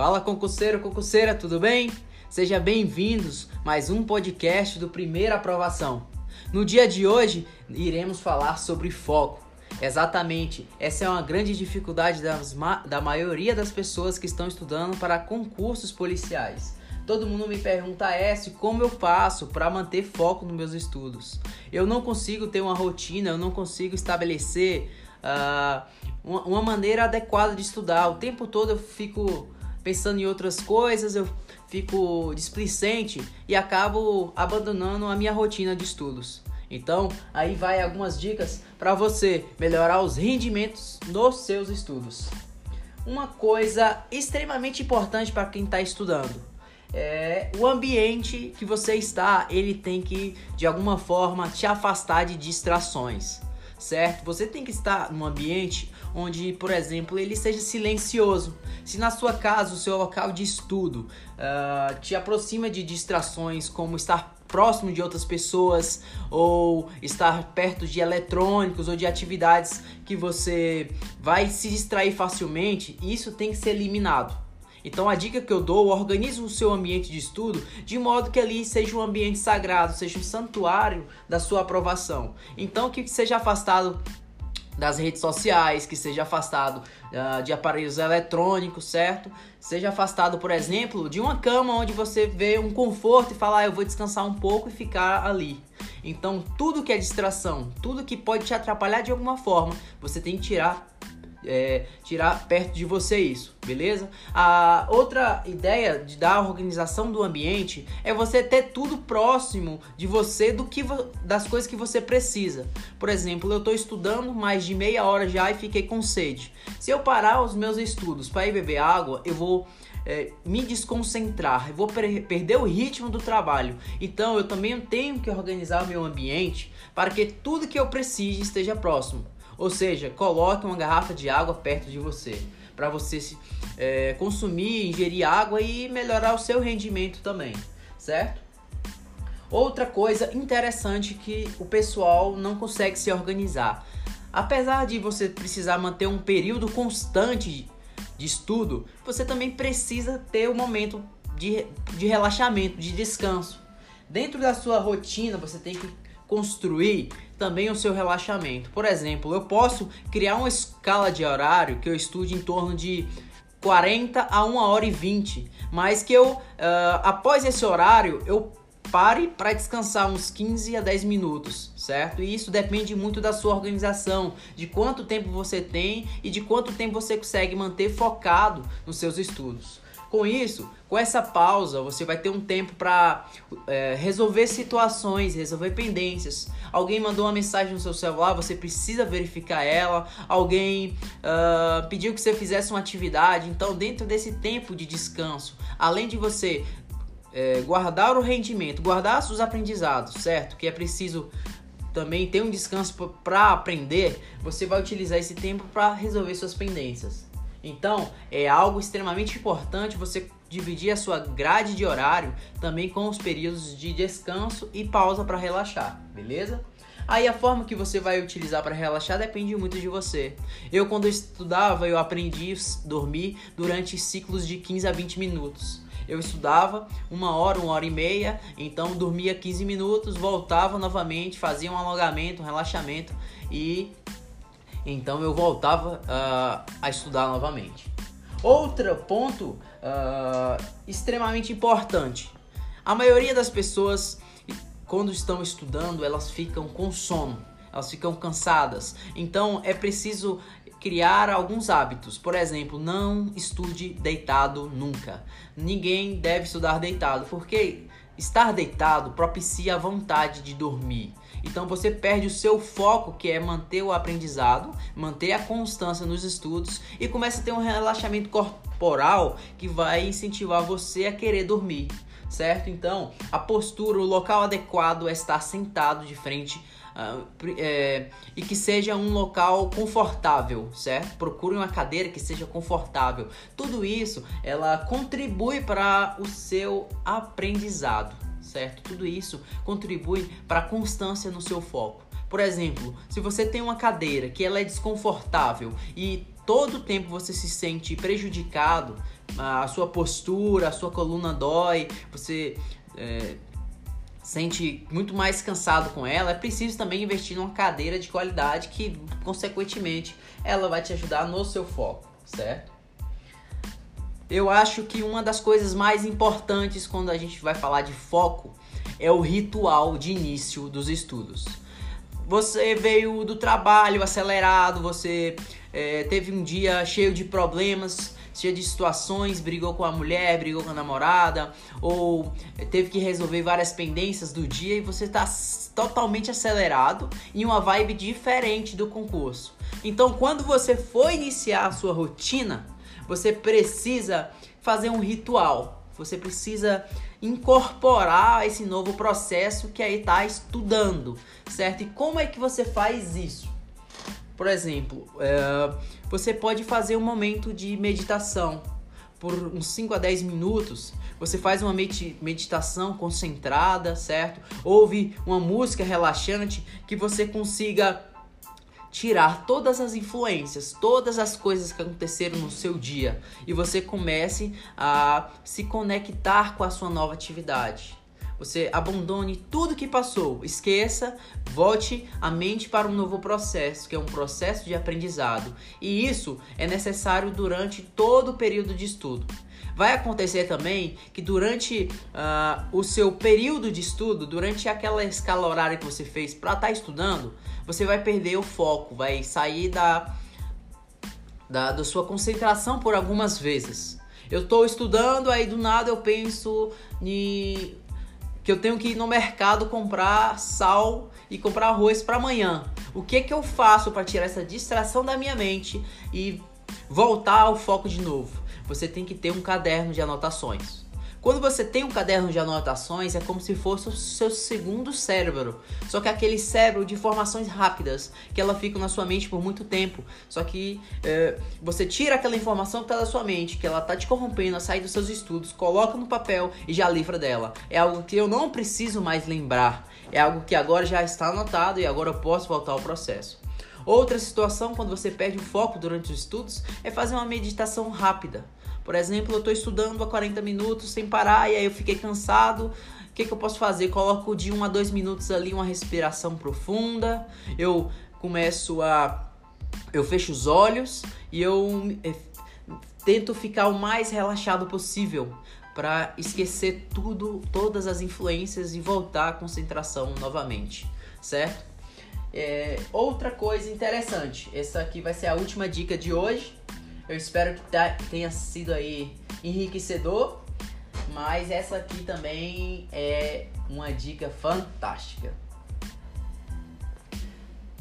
Fala concurseiro, concurseira, tudo bem? Sejam bem-vindos mais um podcast do Primeira Aprovação. No dia de hoje iremos falar sobre foco. Exatamente, essa é uma grande dificuldade das, da maioria das pessoas que estão estudando para concursos policiais. Todo mundo me pergunta, S, como eu faço para manter foco nos meus estudos? Eu não consigo ter uma rotina, eu não consigo estabelecer uh, uma, uma maneira adequada de estudar. O tempo todo eu fico pensando em outras coisas, eu fico displicente e acabo abandonando a minha rotina de estudos. Então, aí vai algumas dicas para você melhorar os rendimentos nos seus estudos. Uma coisa extremamente importante para quem está estudando é o ambiente que você está, ele tem que de alguma forma te afastar de distrações, certo? Você tem que estar num ambiente onde, por exemplo, ele seja silencioso. Se na sua casa, o seu local de estudo uh, te aproxima de distrações como estar próximo de outras pessoas ou estar perto de eletrônicos ou de atividades que você vai se distrair facilmente, isso tem que ser eliminado. Então a dica que eu dou, organize o seu ambiente de estudo de modo que ali seja um ambiente sagrado, seja um santuário da sua aprovação. Então que seja afastado das redes sociais, que seja afastado uh, de aparelhos eletrônicos, certo? Seja afastado, por exemplo, de uma cama onde você vê um conforto e fala, ah, eu vou descansar um pouco e ficar ali. Então, tudo que é distração, tudo que pode te atrapalhar de alguma forma, você tem que tirar é, tirar perto de você isso, beleza? A outra ideia de da organização do ambiente é você ter tudo próximo de você do que das coisas que você precisa. Por exemplo, eu estou estudando mais de meia hora já e fiquei com sede. Se eu parar os meus estudos para ir beber água, eu vou é, me desconcentrar, eu vou per perder o ritmo do trabalho. Então eu também tenho que organizar o meu ambiente para que tudo que eu precise esteja próximo. Ou seja, coloque uma garrafa de água perto de você para você se, é, consumir, ingerir água e melhorar o seu rendimento também, certo? Outra coisa interessante que o pessoal não consegue se organizar. Apesar de você precisar manter um período constante de estudo, você também precisa ter um momento de, de relaxamento, de descanso. Dentro da sua rotina, você tem que construir também o seu relaxamento. Por exemplo, eu posso criar uma escala de horário que eu estude em torno de 40 a 1 hora e 20, mas que eu, uh, após esse horário, eu pare para descansar uns 15 a 10 minutos, certo? E isso depende muito da sua organização, de quanto tempo você tem e de quanto tempo você consegue manter focado nos seus estudos. Com isso, com essa pausa, você vai ter um tempo para é, resolver situações, resolver pendências. Alguém mandou uma mensagem no seu celular, você precisa verificar ela. Alguém uh, pediu que você fizesse uma atividade. Então, dentro desse tempo de descanso, além de você é, guardar o rendimento, guardar os aprendizados, certo? Que é preciso também ter um descanso para aprender. Você vai utilizar esse tempo para resolver suas pendências. Então, é algo extremamente importante você dividir a sua grade de horário também com os períodos de descanso e pausa para relaxar, beleza? Aí a forma que você vai utilizar para relaxar depende muito de você. Eu quando eu estudava, eu aprendi a dormir durante ciclos de 15 a 20 minutos. Eu estudava uma hora, uma hora e meia, então dormia 15 minutos, voltava novamente, fazia um alongamento, um relaxamento e então eu voltava uh, a estudar novamente. Outro ponto uh, extremamente importante: a maioria das pessoas, quando estão estudando, elas ficam com sono, elas ficam cansadas. Então é preciso criar alguns hábitos. Por exemplo, não estude deitado nunca. Ninguém deve estudar deitado, porque estar deitado propicia a vontade de dormir. Então você perde o seu foco, que é manter o aprendizado, manter a constância nos estudos e começa a ter um relaxamento corporal que vai incentivar você a querer dormir, certo? Então, a postura, o local adequado é estar sentado de frente Uh, é, e que seja um local confortável, certo? Procure uma cadeira que seja confortável. Tudo isso ela contribui para o seu aprendizado certo? Tudo isso contribui para a constância no seu foco. Por exemplo, se você tem uma cadeira que ela é desconfortável e todo o tempo você se sente prejudicado a sua postura, a sua coluna dói, você é, sente muito mais cansado com ela, é preciso também investir numa cadeira de qualidade que, consequentemente, ela vai te ajudar no seu foco, certo? Eu acho que uma das coisas mais importantes quando a gente vai falar de foco é o ritual de início dos estudos. Você veio do trabalho acelerado, você é, teve um dia cheio de problemas, cheio de situações, brigou com a mulher, brigou com a namorada, ou teve que resolver várias pendências do dia e você está totalmente acelerado em uma vibe diferente do concurso. Então, quando você for iniciar a sua rotina, você precisa fazer um ritual. Você precisa incorporar esse novo processo que aí está estudando, certo? E como é que você faz isso? Por exemplo, é, você pode fazer um momento de meditação por uns 5 a 10 minutos. Você faz uma meditação concentrada, certo? Ouve uma música relaxante que você consiga tirar todas as influências, todas as coisas que aconteceram no seu dia e você comece a se conectar com a sua nova atividade. Você abandone tudo que passou, esqueça, volte a mente para um novo processo, que é um processo de aprendizado. E isso é necessário durante todo o período de estudo. Vai acontecer também que durante uh, o seu período de estudo, durante aquela escala horária que você fez para estar tá estudando, você vai perder o foco, vai sair da, da, da sua concentração por algumas vezes. Eu estou estudando, aí do nada eu penso que eu tenho que ir no mercado comprar sal e comprar arroz para amanhã. O que que eu faço para tirar essa distração da minha mente e voltar ao foco de novo? Você tem que ter um caderno de anotações. Quando você tem um caderno de anotações, é como se fosse o seu segundo cérebro. Só que aquele cérebro de informações rápidas, que ela fica na sua mente por muito tempo. Só que é, você tira aquela informação que está da sua mente, que ela está te corrompendo a sair dos seus estudos, coloca no papel e já livra dela. É algo que eu não preciso mais lembrar. É algo que agora já está anotado e agora eu posso voltar ao processo. Outra situação, quando você perde o foco durante os estudos, é fazer uma meditação rápida. Por exemplo, eu estou estudando há 40 minutos sem parar e aí eu fiquei cansado. O que, que eu posso fazer? Coloco de 1 a 2 minutos ali uma respiração profunda. Eu começo a. Eu fecho os olhos e eu eh, tento ficar o mais relaxado possível para esquecer tudo, todas as influências e voltar à concentração novamente, certo? É, outra coisa interessante, essa aqui vai ser a última dica de hoje. Eu espero que tá, tenha sido aí enriquecedor, mas essa aqui também é uma dica fantástica.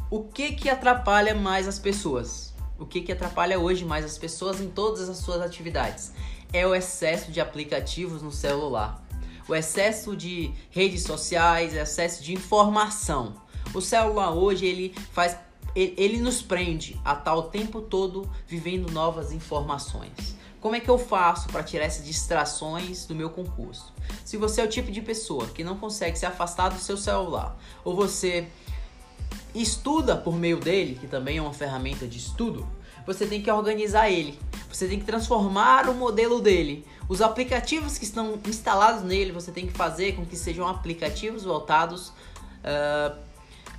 O que que atrapalha mais as pessoas? O que que atrapalha hoje mais as pessoas em todas as suas atividades? É o excesso de aplicativos no celular. O excesso de redes sociais, excesso de informação. O celular hoje ele faz ele nos prende a estar o tempo todo vivendo novas informações. Como é que eu faço para tirar essas distrações do meu concurso? Se você é o tipo de pessoa que não consegue se afastar do seu celular, ou você estuda por meio dele, que também é uma ferramenta de estudo, você tem que organizar ele. Você tem que transformar o modelo dele. Os aplicativos que estão instalados nele, você tem que fazer com que sejam aplicativos voltados uh,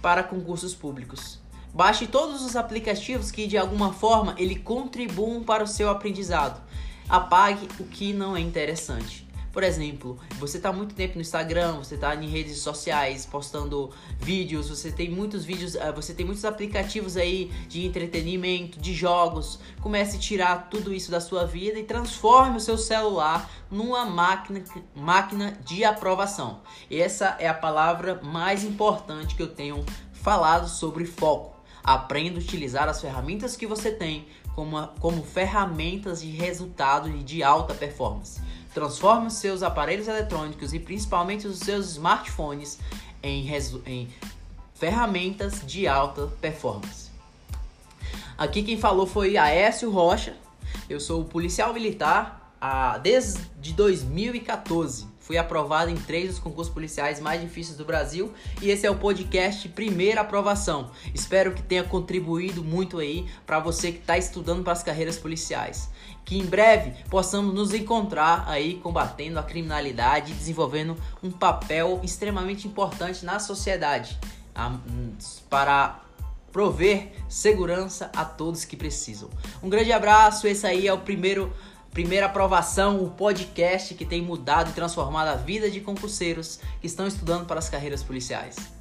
para concursos públicos. Baixe todos os aplicativos que de alguma forma ele contribuam para o seu aprendizado. Apague o que não é interessante. Por exemplo, você está muito tempo no Instagram, você está em redes sociais postando vídeos, você tem muitos vídeos, eh, você tem muitos aplicativos aí de entretenimento, de jogos. Comece a tirar tudo isso da sua vida e transforme o seu celular numa máquina, máquina de aprovação. Essa é a palavra mais importante que eu tenho falado sobre foco. Aprenda a utilizar as ferramentas que você tem como, como ferramentas de resultado e de alta performance. Transforme os seus aparelhos eletrônicos e principalmente os seus smartphones em, em ferramentas de alta performance. Aqui quem falou foi Aécio Rocha. Eu sou policial militar desde 2014 fui aprovado em três dos concursos policiais mais difíceis do Brasil e esse é o podcast Primeira Aprovação. Espero que tenha contribuído muito aí para você que está estudando para as carreiras policiais. Que em breve possamos nos encontrar aí combatendo a criminalidade e desenvolvendo um papel extremamente importante na sociedade para prover segurança a todos que precisam. Um grande abraço, esse aí é o primeiro primeira aprovação, o podcast que tem mudado e transformado a vida de concurseiros que estão estudando para as carreiras policiais.